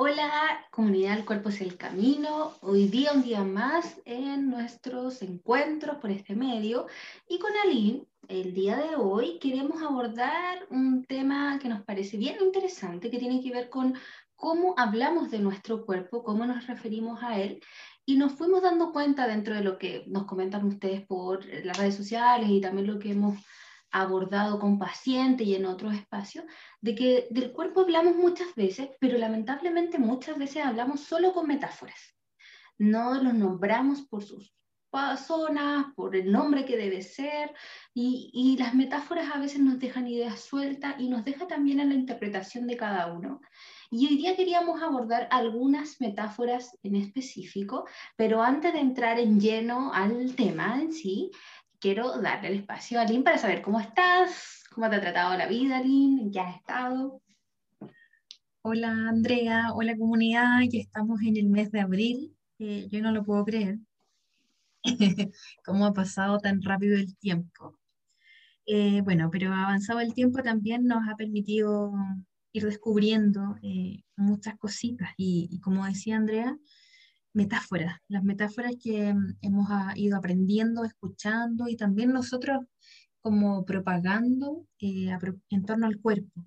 Hola, comunidad El Cuerpo es el Camino. Hoy día, un día más en nuestros encuentros por este medio. Y con Aline, el día de hoy queremos abordar un tema que nos parece bien interesante, que tiene que ver con cómo hablamos de nuestro cuerpo, cómo nos referimos a él. Y nos fuimos dando cuenta dentro de lo que nos comentan ustedes por las redes sociales y también lo que hemos abordado con pacientes y en otros espacios, de que del cuerpo hablamos muchas veces, pero lamentablemente muchas veces hablamos solo con metáforas. No los nombramos por sus zonas, por el nombre que debe ser, y, y, las metáforas a veces nos dejan ideas sueltas y nos deja también en la interpretación de cada uno. Y hoy día queríamos abordar algunas metáforas en específico, pero antes de entrar en lleno al tema en sí, quiero darle el espacio a Lynn para saber cómo estás, cómo te ha tratado la vida, Lynn, en qué has estado. Hola Andrea, hola comunidad, ya estamos en el mes de abril, yo no lo puedo creer, cómo ha pasado tan rápido el tiempo. Eh, bueno, pero avanzado el tiempo también nos ha permitido ir descubriendo eh, muchas cositas y, y, como decía Andrea, metáforas, las metáforas que mm, hemos ah, ido aprendiendo, escuchando y también nosotros como propagando eh, en torno al cuerpo.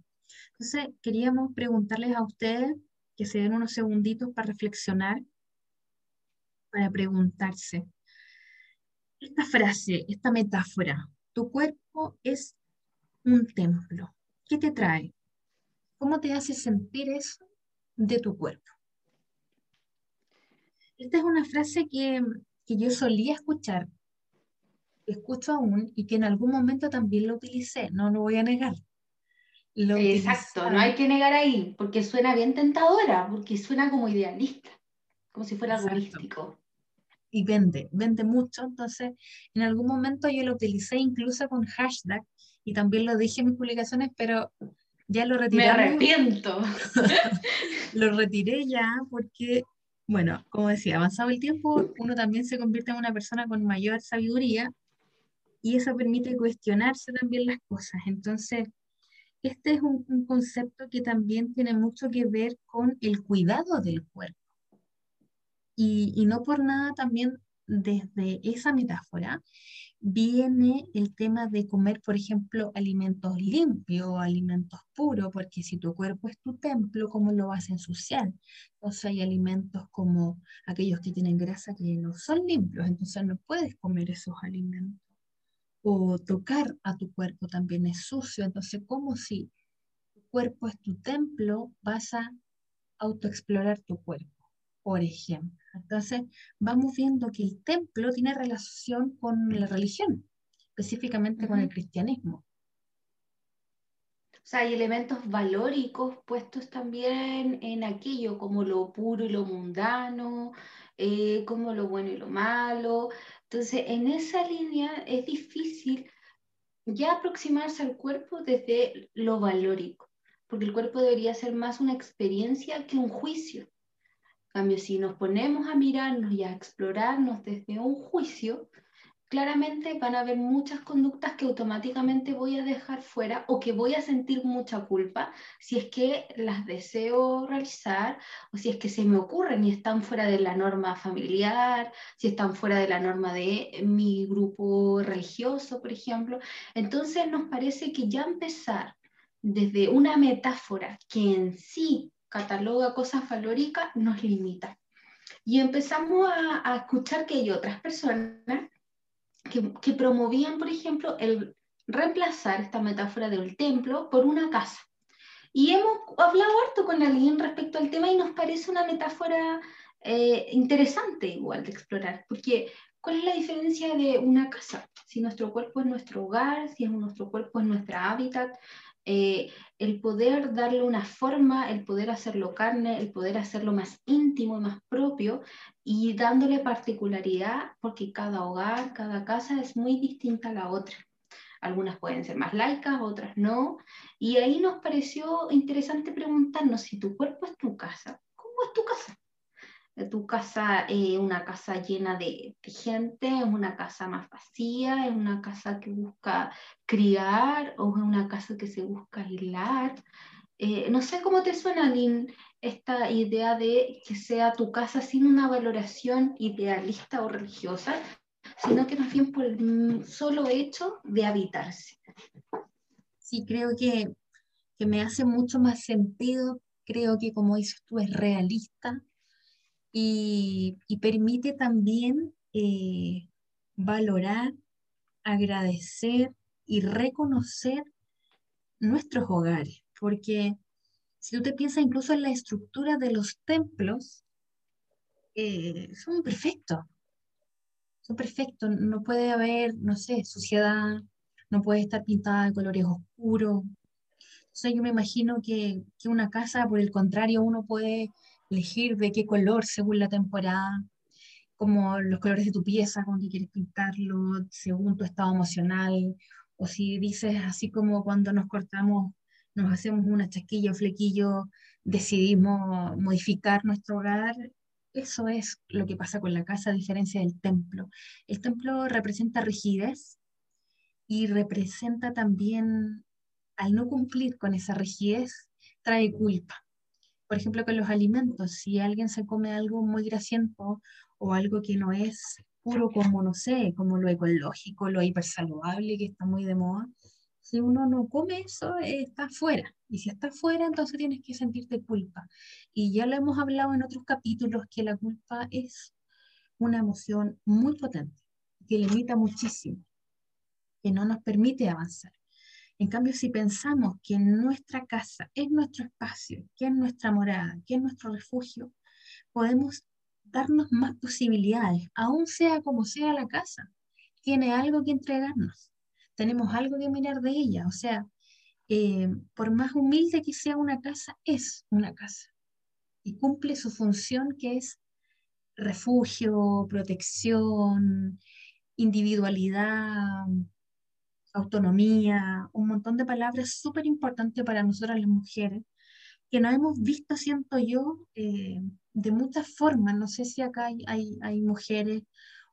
Entonces, queríamos preguntarles a ustedes que se den unos segunditos para reflexionar, para preguntarse. Esta frase, esta metáfora, tu cuerpo es un templo. ¿Qué te trae? ¿Cómo te hace sentir eso de tu cuerpo? Esta es una frase que, yo solía escuchar, escucho aún y que en algún momento también lo utilicé, no lo voy a negar. Exacto, no hay que negar ahí, porque suena bien tentadora, porque suena como idealista, como si fuera algo místico. Y vende, vende mucho, entonces en algún momento yo lo utilicé incluso con hashtag y también lo dije en mis publicaciones, pero ya lo retiré. Me arrepiento. lo retiré ya porque bueno, como decía, avanzado el tiempo, uno también se convierte en una persona con mayor sabiduría y eso permite cuestionarse también las cosas. Entonces, este es un, concepto que también tiene mucho que ver con el cuidado del cuerpo. Y, y no por nada también desde esa metáfora viene el tema de comer, por ejemplo, alimentos limpios, alimentos puros, porque si tu cuerpo es tu templo, ¿cómo lo vas a ensuciar? Entonces hay alimentos como aquellos que tienen grasa que no son limpios, entonces no puedes comer esos alimentos. O tocar a tu cuerpo también es sucio, entonces como si tu cuerpo es tu templo, vas a autoexplorar tu cuerpo por ejemplo. Entonces, vamos viendo que el templo tiene relación con la religión, específicamente con el cristianismo. O sea, hay elementos valóricos puestos también en aquello, como lo puro y lo mundano, eh, como lo bueno y lo malo. Entonces, en esa línea es difícil ya aproximarse al cuerpo desde lo valórico, porque el cuerpo debería ser más una experiencia que un juicio cambio, si nos ponemos a mirarnos y a explorarnos desde un juicio, claramente van a haber muchas conductas que automáticamente voy a dejar fuera o que voy a sentir mucha culpa si es que las deseo realizar o si es que se me ocurren y están fuera de la norma familiar, si están fuera de la norma de mi grupo religioso, por ejemplo. Entonces nos parece que ya empezar desde una metáfora que en sí cataloga cosas valóricas, nos limita. Y empezamos a, escuchar que hay otras personas que, promovían, por ejemplo, el reemplazar esta metáfora del templo por una casa. Y hemos hablado harto con alguien respecto al tema y nos parece una metáfora eh, interesante igual de explorar, porque ¿Cuál es la diferencia de una casa? Si nuestro cuerpo es nuestro hogar, si nuestro cuerpo es nuestra hábitat, eh, el poder darle una forma, el poder hacerlo carne, el poder hacerlo más íntimo y más propio y dándole particularidad, porque cada hogar, cada casa es muy distinta a la otra. Algunas pueden ser más laicas, otras no. Y ahí nos pareció interesante preguntarnos si tu cuerpo es tu casa, ¿cómo es tu casa? Tu casa es una casa llena de, gente, es una casa más vacía, es una casa que busca criar o es una casa que se busca aislar. Eh, no sé cómo te suena, Lynn, esta idea de que sea tu casa sin una valoración idealista o religiosa, sino que más bien por el solo hecho de habitarse. Sí, creo que, que me hace mucho más sentido, creo que como dices tú es realista, y, permite también eh, valorar, agradecer y reconocer nuestros hogares, porque si tú te piensas incluso en la estructura de los templos, eh, son perfectos, son perfectos, no puede haber, no sé, suciedad, no puede estar pintada de colores oscuros. Sea, yo me imagino que, que una casa, por el contrario, uno puede elegir de qué color según la temporada, como los colores de tu pieza, con que quieres pintarlo, según tu estado emocional, o si dices así como cuando nos cortamos, nos hacemos una chasquilla o flequillo, decidimos modificar nuestro hogar, eso es lo que pasa con la casa a diferencia del templo. El templo representa rigidez y representa también, al no cumplir con esa rigidez, trae culpa por ejemplo, con los alimentos, si alguien se come algo muy grasiento o algo que no es puro como, no sé, como lo ecológico, lo hipersaludable que está muy de moda, si uno no come eso, está fuera. Y si está fuera, entonces tienes que sentirte culpa. Y ya lo hemos hablado en otros capítulos, que la culpa es una emoción muy potente, que limita muchísimo, que no nos permite avanzar. En cambio, si pensamos que nuestra casa es nuestro espacio, que es nuestra morada, que es nuestro refugio, podemos darnos más posibilidades, aun sea como sea la casa. Tiene algo que entregarnos, tenemos algo que mirar de ella. O sea, eh, por más humilde que sea una casa, es una casa y cumple su función que es refugio, protección, individualidad, autonomía, un montón de palabras súper importantes para nosotras las mujeres, que nos hemos visto, siento yo, eh, de muchas formas. No sé si acá hay, hay, mujeres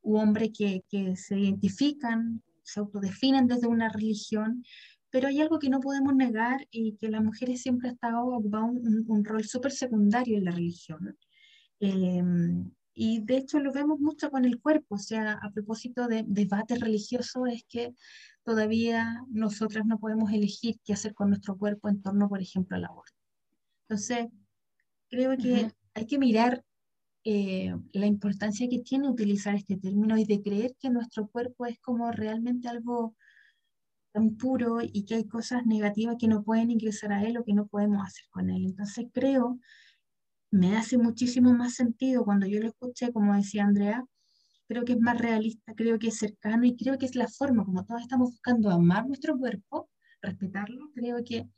u hombres que, que, se identifican, se autodefinen desde una religión, pero hay algo que no podemos negar y que las mujeres siempre han estado ocupando un, un, rol súper secundario en la religión. Eh, y de hecho lo vemos mucho con el cuerpo, o sea, a propósito de debate religioso, es que todavía nosotras no podemos elegir qué hacer con nuestro cuerpo en torno, por ejemplo, al aborto. Entonces, creo que hay que mirar eh, la importancia que tiene utilizar este término y de creer que nuestro cuerpo es como realmente algo tan puro y que hay cosas negativas que no pueden ingresar a él o que no podemos hacer con él. Entonces creo me hace muchísimo más sentido cuando yo lo escuché, como decía Andrea, creo que es más realista, creo que es cercano y creo que es la forma como todos estamos buscando amar nuestro cuerpo, respetarlo, creo que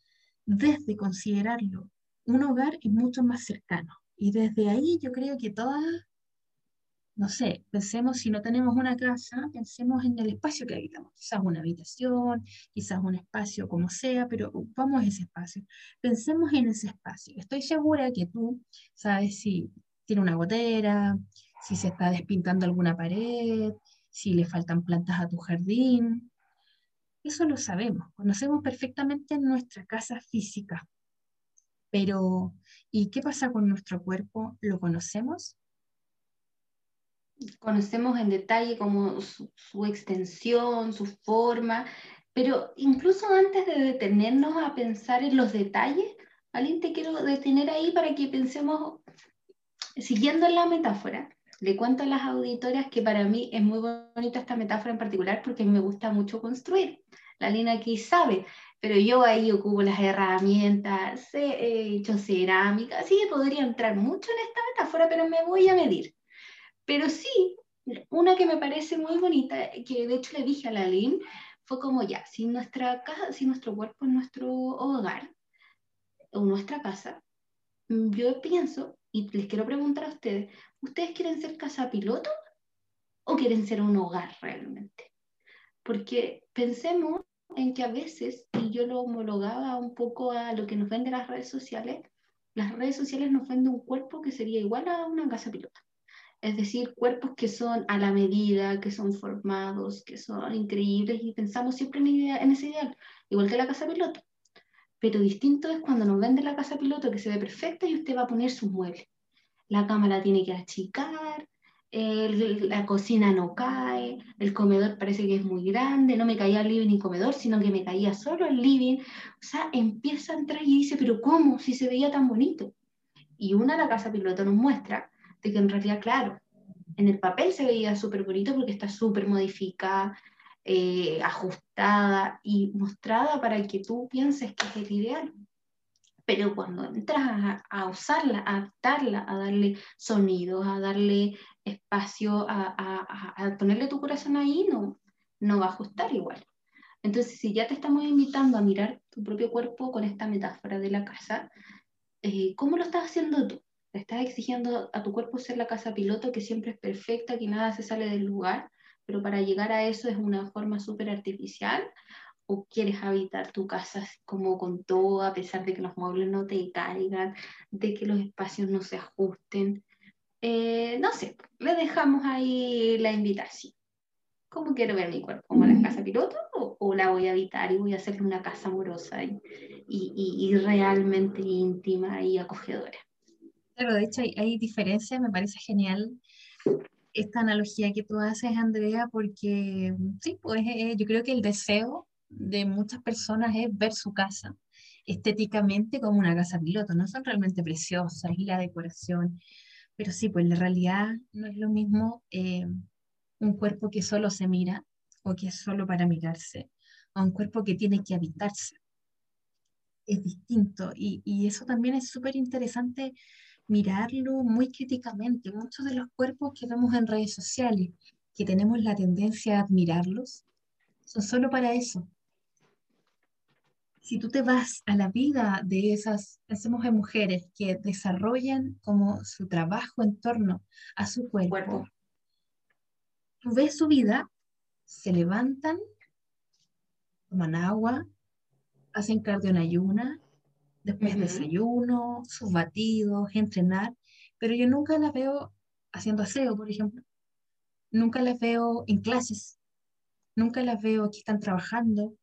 desde considerarlo un hogar es mucho más cercano. Y desde ahí yo creo que todas no sé, pensemos si no tenemos una casa, pensemos en el espacio que habitamos, quizás una habitación, quizás un espacio como sea, pero a ese espacio. Pensemos en ese espacio. Estoy segura que tú sabes si tiene una gotera, si se está despintando alguna pared, si le faltan plantas a tu jardín. Eso lo sabemos, conocemos perfectamente nuestra casa física. Pero, ¿y qué pasa con nuestro cuerpo? ¿Lo conocemos? Conocemos en detalle como su, extensión, su forma, pero incluso antes de detenernos a pensar en los detalles, alguien te quiero detener ahí para que pensemos, siguiendo la metáfora, le cuento a las auditoras que para mí es muy bonita esta metáfora en particular porque a mí me gusta mucho construir. La Lina aquí sabe, pero yo ahí ocupo las herramientas, he hecho cerámica, así que podría entrar mucho en esta metáfora, pero me voy a medir. Pero sí, una que me parece muy bonita, que de hecho le dije a la Lynn, fue como ya, si nuestra casa, si nuestro cuerpo es nuestro hogar o nuestra casa, yo pienso y les quiero preguntar a ustedes, ¿ustedes quieren ser casa piloto o quieren ser un hogar realmente? Porque pensemos en que a veces, y yo lo homologaba un poco a lo que nos venden las redes sociales, las redes sociales nos venden un cuerpo que sería igual a una casa piloto es decir, cuerpos que son a la medida, que son formados, que son increíbles y pensamos siempre en, ese ideal, igual que la casa piloto. Pero distinto es cuando nos vende la casa piloto que se ve perfecta y usted va a poner sus muebles. La cámara tiene que achicar, la cocina no cae, el comedor parece que es muy grande, no me caía el living y comedor, sino que me caía solo el living. O sea, empieza a entrar y dice, pero ¿cómo? Si se veía tan bonito. Y una, la casa piloto nos muestra de que en realidad, claro, en el papel se veía súper bonito porque está súper modificada, eh, ajustada y mostrada para que tú pienses que es el ideal. Pero cuando entras a, usarla, a adaptarla, a darle sonidos, a darle espacio, a, ponerle tu corazón ahí, no, no va a ajustar igual. Entonces, si ya te estamos invitando a mirar tu propio cuerpo con esta metáfora de la casa, eh, ¿cómo lo estás haciendo tú? Le estás exigiendo a tu cuerpo ser la casa piloto que siempre es perfecta, que nada se sale del lugar, pero para llegar a eso es una forma súper artificial. ¿O quieres habitar tu casa como con todo, a pesar de que los muebles no te caigan, de que los espacios no se ajusten? Eh, no sé, le dejamos ahí la invitación. ¿Cómo quiero ver mi cuerpo? ¿Como la casa piloto o, la voy a habitar y voy a hacerle una casa amorosa y, y realmente íntima y acogedora? Claro, de hecho hay, diferencias, me parece genial esta analogía que tú haces, Andrea, porque sí, pues eh, yo creo que el deseo de muchas personas es ver su casa estéticamente como una casa piloto, no son realmente preciosas y la decoración, pero sí, pues la realidad no es lo mismo eh, un cuerpo que solo se mira o que es solo para mirarse, a un cuerpo que tiene que habitarse. Es distinto y, y eso también es súper interesante mirarlo muy críticamente. Muchos de los cuerpos que vemos en redes sociales, que tenemos la tendencia a admirarlos, son solo para eso. Si tú te vas a la vida de esas, pensemos en mujeres que desarrollan como su trabajo en torno a su cuerpo, tú ves su vida, se levantan, toman agua, hacen cardio en ayuna, después desayuno, sus batidos, entrenar, pero yo nunca las veo haciendo aseo, por ejemplo. Nunca las veo en clases, nunca las veo que están trabajando,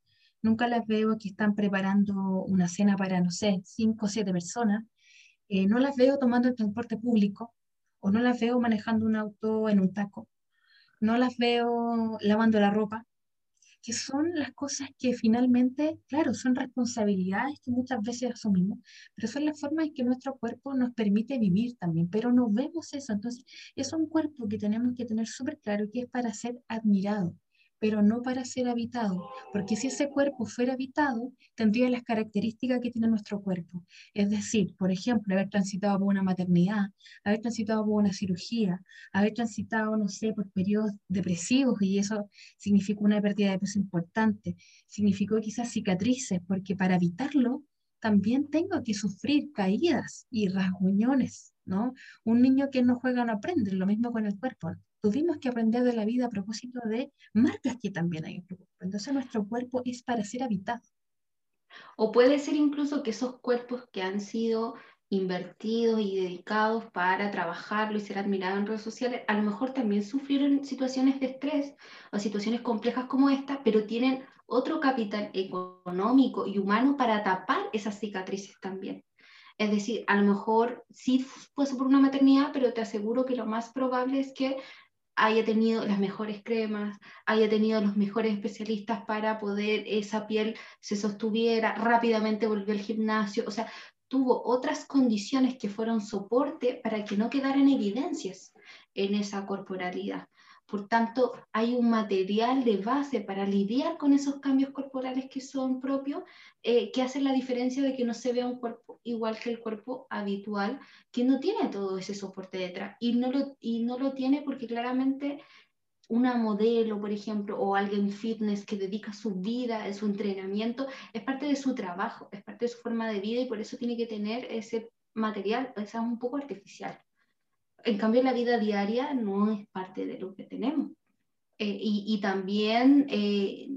nunca las veo que están preparando una cena para, no sé, cinco o siete personas. Eh, no las veo tomando el transporte público o no las veo manejando un auto en un taco. No las veo lavando la ropa que son las cosas que finalmente, claro, son responsabilidades que muchas veces asumimos, pero son las formas en que nuestro cuerpo nos permite vivir también, pero no vemos eso. Entonces, es un cuerpo que tenemos que tener súper claro que es para ser admirado pero no para ser habitado, porque si ese cuerpo fuera habitado, tendría las características que tiene nuestro cuerpo. Es decir, por ejemplo, haber transitado por una maternidad, haber transitado por una cirugía, haber transitado, no sé, por periodos depresivos y eso significó una pérdida de peso importante, significó quizás cicatrices, porque para evitarlo también tengo que sufrir caídas y rasguñones, ¿no? Un niño que no juega no aprende, lo mismo con el cuerpo tuvimos que aprender de la vida a propósito de marcas que también hay en nuestro cuerpo. Entonces nuestro cuerpo es para ser habitado. O puede ser incluso que esos cuerpos que han sido invertidos y dedicados para trabajarlo y ser admirados en redes sociales, a lo mejor también sufrieron situaciones de estrés o situaciones complejas como esta, pero tienen otro capital económico y humano para tapar esas cicatrices también. Es decir, a lo mejor sí fue por una maternidad, pero te aseguro que lo más probable es que haya tenido las mejores cremas, haya tenido los mejores especialistas para poder esa piel se sostuviera, rápidamente volvió al gimnasio, o sea, tuvo otras condiciones que fueron soporte para que no quedaran evidencias en esa corporalidad. Por tanto, hay un material de base para lidiar con esos cambios corporales que son propios, eh, que hacen la diferencia de que no se vea un cuerpo igual que el cuerpo habitual, que no tiene todo ese soporte detrás. Y no lo, y no lo tiene porque claramente una modelo, por ejemplo, o alguien fitness que dedica su vida, su entrenamiento, es parte de su trabajo, es parte de su forma de vida y por eso tiene que tener ese material, es un poco artificial. En cambio, la vida diaria no es parte de lo que tenemos. Eh, y, también eh,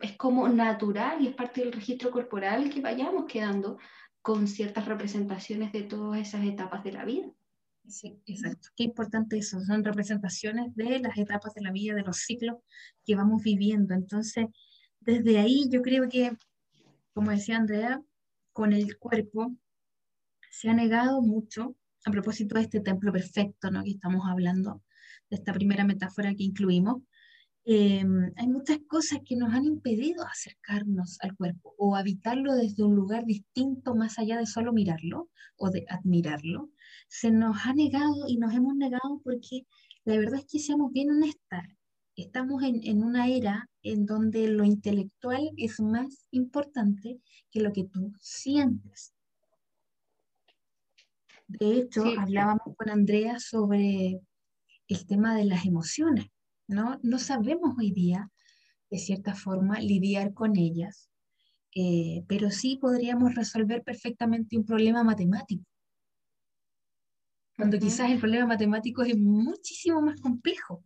es como natural y es parte del registro corporal que vayamos quedando con ciertas representaciones de todas esas etapas de la vida. Sí, exacto. Qué importante eso. Son representaciones de las etapas de la vida, de los ciclos que vamos viviendo. Entonces, desde ahí yo creo que, como decía Andrea, con el cuerpo se ha negado mucho a propósito de este templo perfecto ¿no? que estamos hablando, de esta primera metáfora que incluimos, em, hay muchas cosas que nos han impedido acercarnos al cuerpo o habitarlo desde un lugar distinto más allá de solo mirarlo o de admirarlo. Se nos ha negado y nos hemos negado porque la verdad es que seamos bien honestas. Estamos en, en una era en donde lo intelectual es más importante que lo que tú sientes. De hecho, hablábamos con Andrea sobre el tema de las emociones, ¿no? No sabemos hoy día, de cierta forma, lidiar con ellas, eh, pero sí podríamos resolver perfectamente un problema matemático. Cuando quizás el problema matemático es muchísimo más complejo.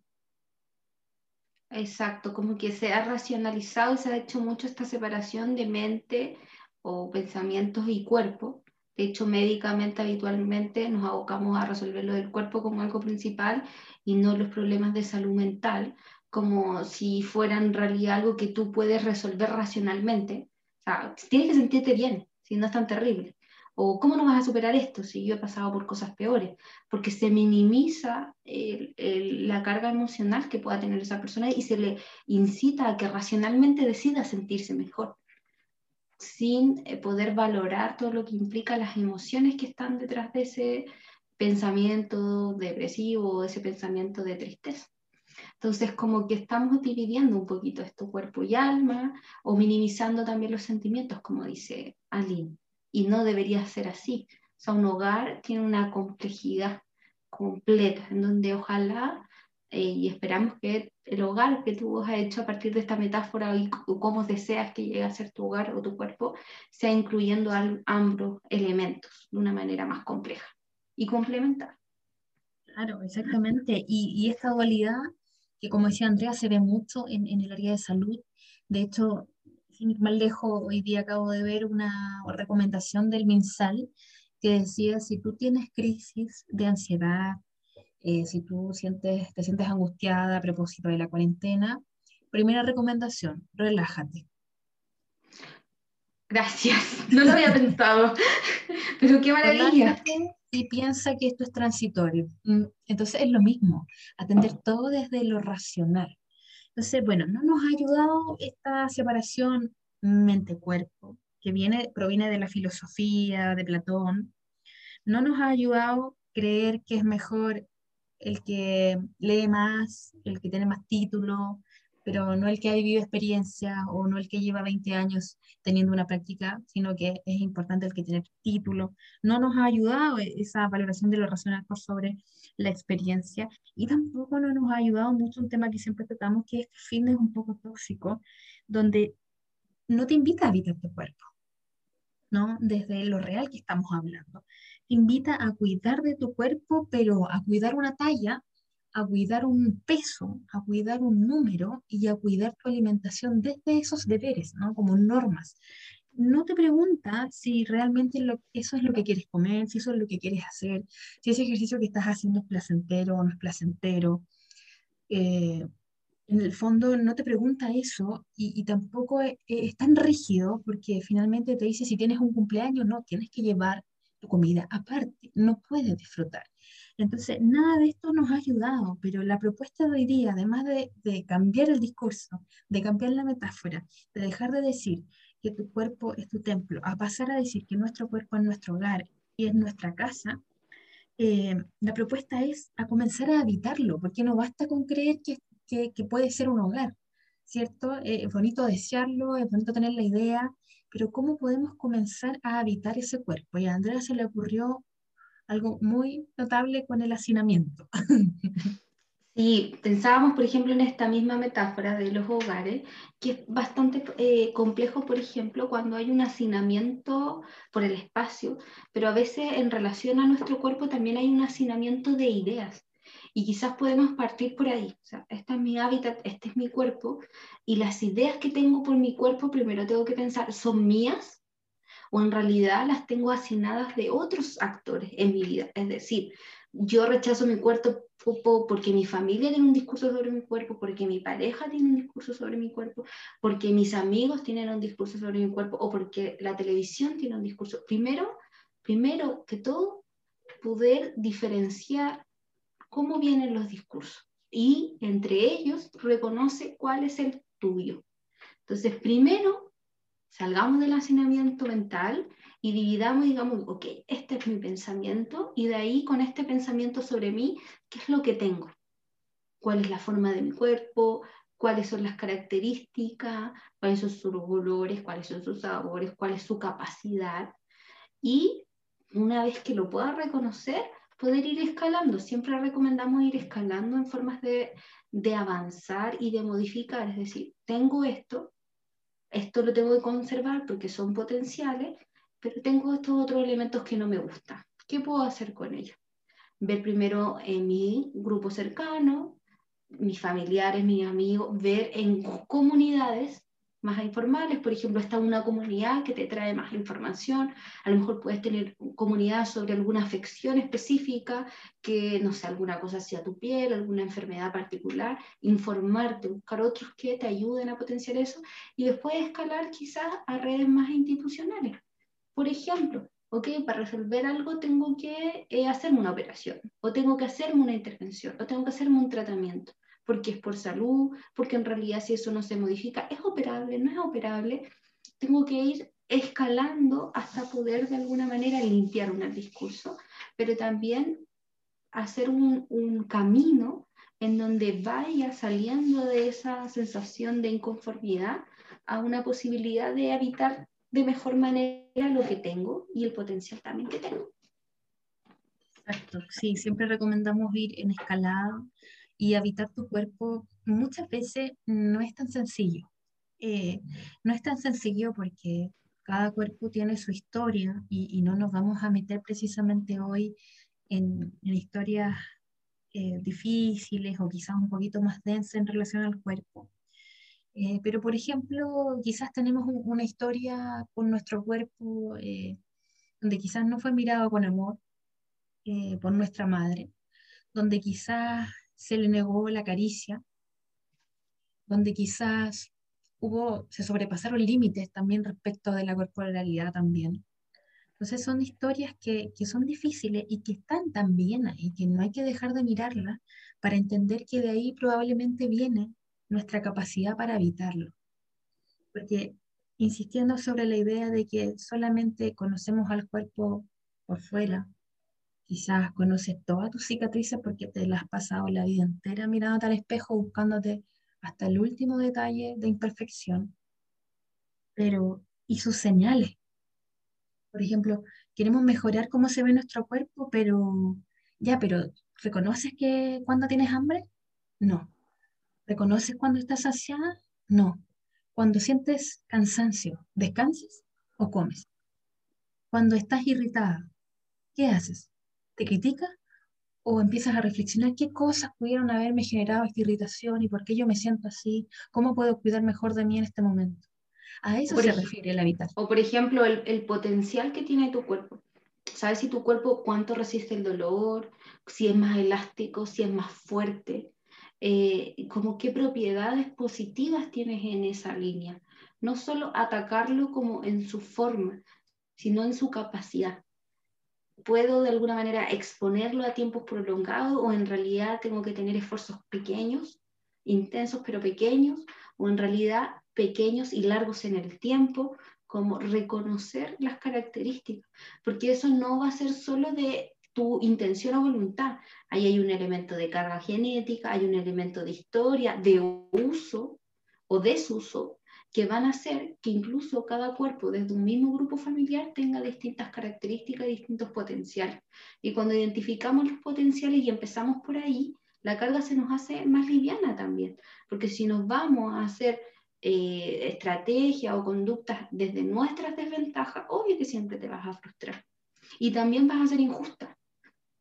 Exacto, como que se ha racionalizado y se ha hecho mucho esta separación de mente o pensamientos y cuerpo, de hecho, médicamente habitualmente nos abocamos a resolver lo del cuerpo como algo principal y no los problemas de salud mental, como si fueran en realidad algo que tú puedes resolver racionalmente. O sea, tienes que sentirte bien, si no es tan terrible. O cómo no vas a superar esto si yo he pasado por cosas peores, porque se minimiza la carga emocional que pueda tener esa persona y se le incita a que racionalmente decida sentirse mejor sin eh, poder valorar todo lo que implica las emociones que están detrás de ese pensamiento depresivo o ese pensamiento de tristeza. Entonces, como que estamos dividiendo un poquito esto, cuerpo y alma, o minimizando también los sentimientos, como dice Aline. Y no debería ser así. O sea, un hogar tiene una complejidad completa, en donde ojalá y esperamos que el hogar que tú has hecho a partir de esta metáfora y cómo deseas que llegue a ser tu hogar o tu cuerpo, sea incluyendo ambos elementos de una manera más compleja y complementar. Claro, exactamente. Y, y, esta dualidad, que como decía Andrea, se ve mucho en, en, el área de salud. De hecho, sin ir más lejos, hoy día acabo de ver una recomendación del MinSal que decía, si tú tienes crisis de ansiedad, eh, si tú sientes, te sientes angustiada a propósito de la cuarentena, primera recomendación, relájate. Gracias, no lo había pensado, pero qué maravilla. y piensa que esto es transitorio. Mm, entonces es lo mismo, atender todo desde lo racional. Entonces, bueno, no nos ha ayudado esta separación mente-cuerpo, que viene, proviene de la filosofía de Platón. No nos ha ayudado creer que es mejor el que lee más, el que tiene más título, pero no el que ha vivido experiencia o no el que lleva 20 años teniendo una práctica, sino que es importante el que tiene título. No nos ha ayudado esa valoración de lo racional por sobre la experiencia y tampoco no nos ha ayudado mucho un tema que siempre tratamos, que este fin es un poco tóxico, donde no te invita a habitar tu cuerpo, ¿no? Desde lo real que estamos hablando invita a cuidar de tu cuerpo, pero a cuidar una talla, a cuidar un peso, a cuidar un número y a cuidar tu alimentación desde esos deberes, ¿no? Como normas. No te pregunta si realmente eso es lo que quieres comer, si eso es lo que quieres hacer, si ese ejercicio que estás haciendo es placentero o no es placentero. Eh, en el fondo no te pregunta eso y, y tampoco es, es, tan rígido porque finalmente te dice si tienes un cumpleaños, no, tienes que llevar tu comida aparte, no puedes disfrutar. Entonces, nada de esto nos ha ayudado, pero la propuesta de hoy día, además de, de cambiar el discurso, de cambiar la metáfora, de dejar de decir que tu cuerpo es tu templo, a pasar a decir que nuestro cuerpo es nuestro hogar y es nuestra casa, eh, la propuesta es a comenzar a habitarlo, porque no basta con creer que, que, puede ser un hogar, ¿cierto? Eh, es bonito desearlo, es bonito tener la idea, pero ¿cómo podemos comenzar a habitar ese cuerpo? Y a Andrea se le ocurrió algo muy notable con el hacinamiento. Sí, pensábamos, por ejemplo, en esta misma metáfora de los hogares, que es bastante eh, complejo, por ejemplo, cuando hay un hacinamiento por el espacio, pero a veces en relación a nuestro cuerpo también hay un hacinamiento de ideas. Y quizás podemos partir por ahí. O sea, este es mi hábitat, este es mi cuerpo, y las ideas que tengo por mi cuerpo, primero tengo que pensar, ¿son mías? O en realidad las tengo asignadas de otros actores en mi vida. Es decir, yo rechazo mi cuerpo porque mi familia tiene un discurso sobre mi cuerpo, porque mi pareja tiene un discurso sobre mi cuerpo, porque mis amigos tienen un discurso sobre mi cuerpo o porque la televisión tiene un discurso. Primero, primero que todo, poder diferenciar cómo vienen los discursos y entre ellos reconoce cuál es el tuyo. Entonces, primero, salgamos del hacinamiento mental y dividamos, digamos, ok, este es mi pensamiento y de ahí con este pensamiento sobre mí, ¿qué es lo que tengo? ¿Cuál es la forma de mi cuerpo? ¿Cuáles son las características? ¿Cuáles son sus olores? ¿Cuáles son sus sabores? ¿Cuál es su capacidad? Y una vez que lo pueda reconocer, poder ir escalando. Siempre recomendamos ir escalando en formas de, de avanzar y de modificar. Es decir, tengo esto, esto lo tengo que conservar porque son potenciales, pero tengo estos otros elementos que no me gustan. ¿Qué puedo hacer con ellos? Ver primero en mi grupo cercano, mis familiares, mis amigos, ver en comunidades más informales, por ejemplo, está una comunidad que te trae más información, a lo mejor puedes tener comunidad sobre alguna afección específica, que no sé, alguna cosa hacia tu piel, alguna enfermedad particular, informarte, buscar otros que te ayuden a potenciar eso y después escalar quizás a redes más institucionales. Por ejemplo, ok, para resolver algo tengo que eh, hacerme una operación, o tengo que hacerme una intervención, o tengo que hacerme un tratamiento, porque es por salud, porque en realidad si eso no se modifica, es operable, no es operable, tengo que ir escalando hasta poder de alguna manera limpiar un discurso, pero también hacer un, un camino en donde vaya saliendo de esa sensación de inconformidad a una posibilidad de habitar de mejor manera lo que tengo y el potencial también que tengo. Exacto, sí, siempre recomendamos ir en escalada y habitar tu cuerpo. Muchas veces no es tan sencillo. Eh, no es tan sencillo porque cada cuerpo tiene su historia y, no nos vamos a meter precisamente hoy en, historias eh, difíciles o quizás un poquito más densas en relación al cuerpo. Eh, pero, por ejemplo, quizás tenemos una historia con nuestro cuerpo eh, donde quizás no fue mirado con amor eh, por nuestra madre, donde quizás se le negó la caricia, donde quizás hubo, se sobrepasaron límites también respecto de la corporalidad también. Entonces son historias que, que, son difíciles y que están también ahí, que no hay que dejar de mirarlas para entender que de ahí probablemente viene nuestra capacidad para evitarlo. Porque insistiendo sobre la idea de que solamente conocemos al cuerpo por fuera, quizás conoces todas tus cicatrices porque te las has pasado la vida entera mirándote al espejo, buscándote hasta el último detalle de imperfección, pero ¿y sus señales? Por ejemplo, queremos mejorar cómo se ve nuestro cuerpo, pero ya, pero ¿reconoces que cuando tienes hambre? No. ¿Reconoces cuando estás saciada? No. Cuando sientes cansancio, ¿descansas o comes? Cuando estás irritada, ¿qué haces? ¿Te criticas o empiezas a reflexionar qué cosas pudieron haberme generado esta irritación y por qué yo me siento así? ¿Cómo puedo cuidar mejor de mí en este momento? A eso se refiere el habitar. O por ejemplo, el, el potencial que tiene tu cuerpo. ¿Sabes si tu cuerpo cuánto resiste el dolor? Si es más elástico, si es más fuerte. Eh, como qué propiedades positivas tienes en esa línea. No solo atacarlo como en su forma, sino en su capacidad. ¿Puedo de alguna manera exponerlo a tiempos prolongados o en realidad tengo que tener esfuerzos pequeños, intensos pero pequeños, o en realidad pequeños y largos en el tiempo, como reconocer las características, porque eso no va a ser solo de tu intención o voluntad. Ahí hay un elemento de carga genética, hay un elemento de historia, de uso o desuso, que van a hacer que incluso cada cuerpo desde un mismo grupo familiar tenga distintas características, distintos potenciales. Y cuando identificamos los potenciales y empezamos por ahí, la carga se nos hace más liviana también, porque si nos vamos a hacer eh, estrategia o conductas desde nuestras desventajas, obvio que siempre te vas a frustrar. Y también vas a ser injusta,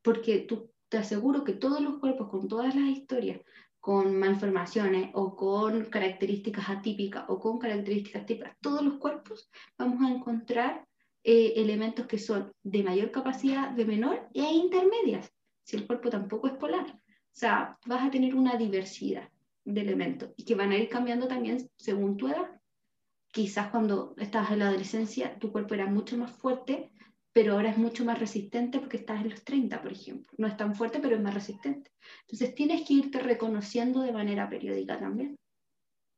porque tú, te aseguro que todos los cuerpos con todas las historias, con malformaciones o con características atípicas o con características típicas, todos los cuerpos vamos a encontrar eh, elementos que son de mayor capacidad, de menor e intermedias, si el cuerpo tampoco es polar. O sea, vas a tener una diversidad de elementos y que van a ir cambiando también según tu edad. Quizás cuando estabas en la adolescencia tu cuerpo era mucho más fuerte, pero ahora es mucho más resistente porque estás en los 30, por ejemplo. No es tan fuerte, pero es más resistente. Entonces tienes que irte reconociendo de manera periódica también.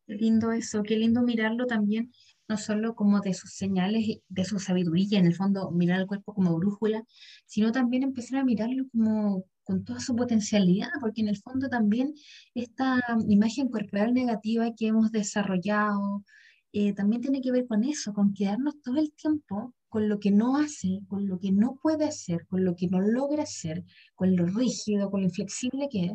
Qué lindo eso, qué lindo mirarlo también, no solo como de sus señales, de su sabiduría, en el fondo mirar el cuerpo como brújula, sino también empezar a mirarlo como con toda su potencialidad, porque en el fondo también esta imagen corporal negativa que hemos desarrollado eh, también tiene que ver con eso, con quedarnos todo el tiempo con lo que no hace, con lo que no puede hacer, con lo que no logra hacer, con lo rígido, con lo inflexible que es,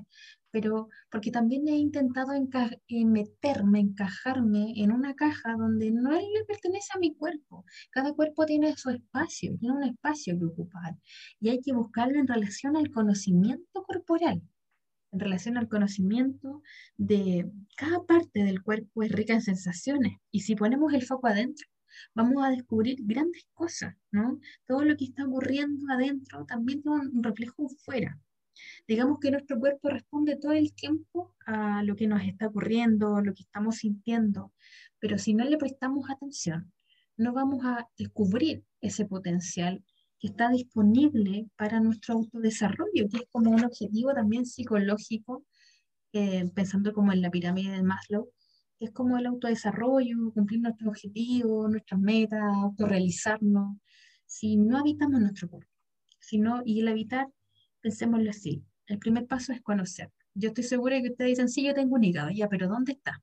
pero porque también he intentado eh, meterme, encajarme en una caja donde no le pertenece a mi cuerpo. Cada cuerpo tiene su espacio, tiene un espacio que ocupar y hay que buscarlo en relación al conocimiento corporal, en relación al conocimiento de cada parte del cuerpo es rica en sensaciones y si ponemos el foco adentro, vamos a descubrir grandes cosas, ¿no? Todo lo que está ocurriendo adentro también tiene un reflejo fuera. Digamos que nuestro cuerpo responde todo el tiempo a lo que nos está ocurriendo, lo que estamos sintiendo, pero si no le prestamos atención, no vamos a descubrir ese potencial que está disponible para nuestro autodesarrollo, que es como un objetivo también psicológico, eh, pensando como en la pirámide de Maslow, es como el autodesarrollo, cumplir nuestros objetivos, nuestras metas, autorrealizarnos, si no habitamos nuestro cuerpo. Si no, y el habitar pensémoslo así. El primer paso es conocer. Yo estoy segura que ustedes dicen, sí, yo tengo un hígado, ya, pero ¿dónde está?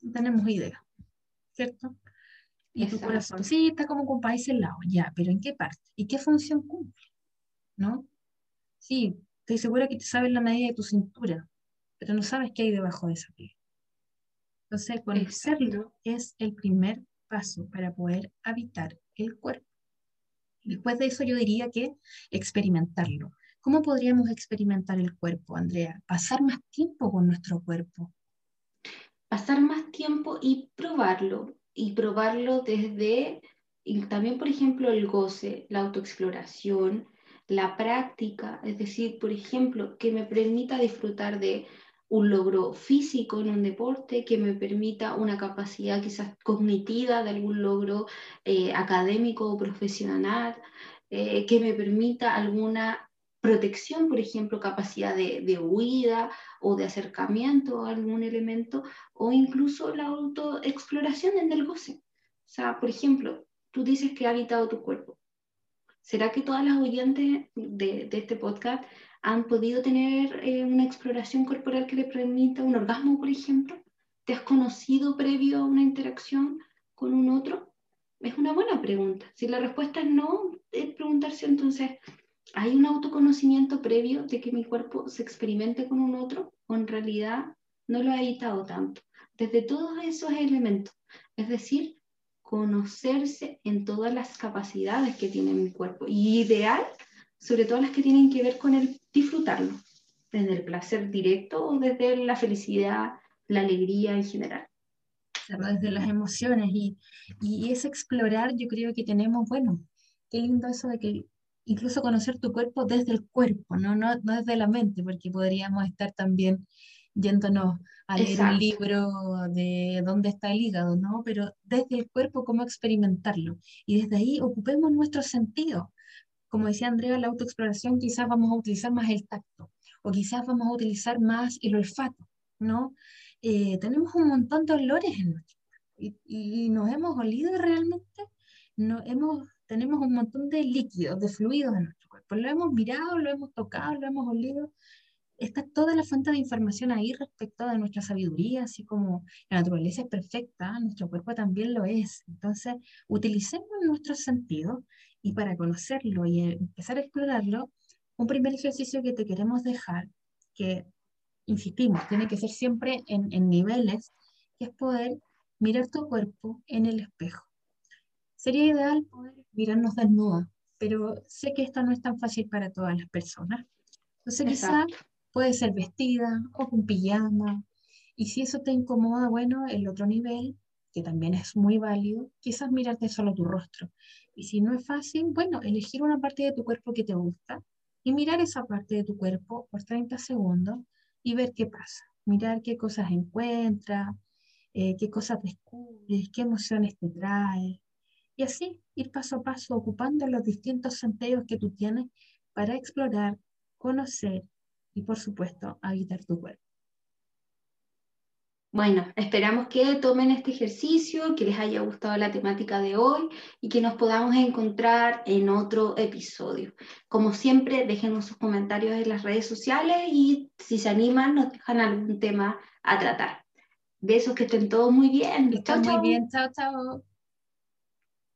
No tenemos idea, ¿cierto? Y tu corazón, sí, está como con país al lado, ya, pero ¿en qué parte? ¿Y qué función cumple? ¿No? Sí, estoy segura que te sabes la medida de tu cintura, pero no sabes qué hay debajo de esa piel. Entonces, conocerlo es el primer paso para poder habitar el cuerpo. Después de eso yo diría que experimentarlo. ¿Cómo podríamos experimentar el cuerpo, Andrea? Pasar más tiempo con nuestro cuerpo. Pasar más tiempo y probarlo. Y probarlo desde, también por ejemplo, el goce, la autoexploración, la práctica, es decir, por ejemplo, que me permita disfrutar de un logro físico en un deporte, que me permita una capacidad quizás cognitiva de algún logro eh, académico o profesional, eh, que me permita alguna protección, por ejemplo, capacidad de, huida o de acercamiento a algún elemento, o incluso la autoexploración en el goce. O sea, por ejemplo, tú dices que ha habitado tu cuerpo. ¿Será que todas las oyentes de, este podcast han podido tener eh, una exploración corporal que le permita un orgasmo, por ejemplo? ¿Te has conocido previo a una interacción con un otro? Es una buena pregunta. Si la respuesta es no, es preguntarse entonces, ¿Hay un autoconocimiento previo de que mi cuerpo se experimente con un otro o en realidad no lo ha evitado tanto? Desde todos esos elementos, es decir, conocerse en todas las capacidades que tiene mi cuerpo y ideal, sobre todo las que tienen que ver con el disfrutarlo, desde el placer directo o desde la felicidad, la alegría en general desde las emociones y, y ese explorar yo creo que tenemos, bueno, qué lindo eso de que incluso conocer tu cuerpo desde el cuerpo, ¿no? No, no desde la mente, porque podríamos estar también yéndonos a leer un libro de dónde está el hígado, ¿no? Pero desde el cuerpo, cómo experimentarlo. Y desde ahí ocupemos nuestro sentido. Como decía Andrea, la autoexploración quizás vamos a utilizar más el tacto, o quizás vamos a utilizar más el olfato, ¿no? Eh, tenemos un montón de olores en nuestro y, y nos hemos olido realmente, no, hemos tenemos un montón de líquidos, de fluidos en nuestro cuerpo. Lo hemos mirado, lo hemos tocado, lo hemos olido. Está toda la fuente de información ahí respecto de nuestra sabiduría, así como la naturaleza es perfecta, nuestro cuerpo también lo es. Entonces, utilicemos nuestros sentidos y para conocerlo y empezar a explorarlo, un primer ejercicio que te queremos dejar, que insistimos, tiene que ser siempre en, en niveles, que es poder mirar tu cuerpo en el espejo. Sería ideal poder mirarnos desnuda, pero sé que esto no es tan fácil para todas las personas. Entonces quizás puede ser vestida o con pijama. Y si eso te incomoda, bueno, el otro nivel, que también es muy válido, quizás mirarte solo tu rostro. Y si no es fácil, bueno, elegir una parte de tu cuerpo que te gusta y mirar esa parte de tu cuerpo por 30 segundos y ver qué pasa. Mirar qué cosas encuentras, eh, qué cosas descubres, qué emociones te trae. Y así ir paso a paso ocupando los distintos sentidos que tú tienes para explorar, conocer y por supuesto habitar tu cuerpo. Bueno, esperamos que tomen este ejercicio, que les haya gustado la temática de hoy y que nos podamos encontrar en otro episodio. Como siempre, déjenos sus comentarios en las redes sociales y si se animan nos dejan algún tema a tratar. Besos, que estén todos muy bien. Estén muy bien, chao, chao.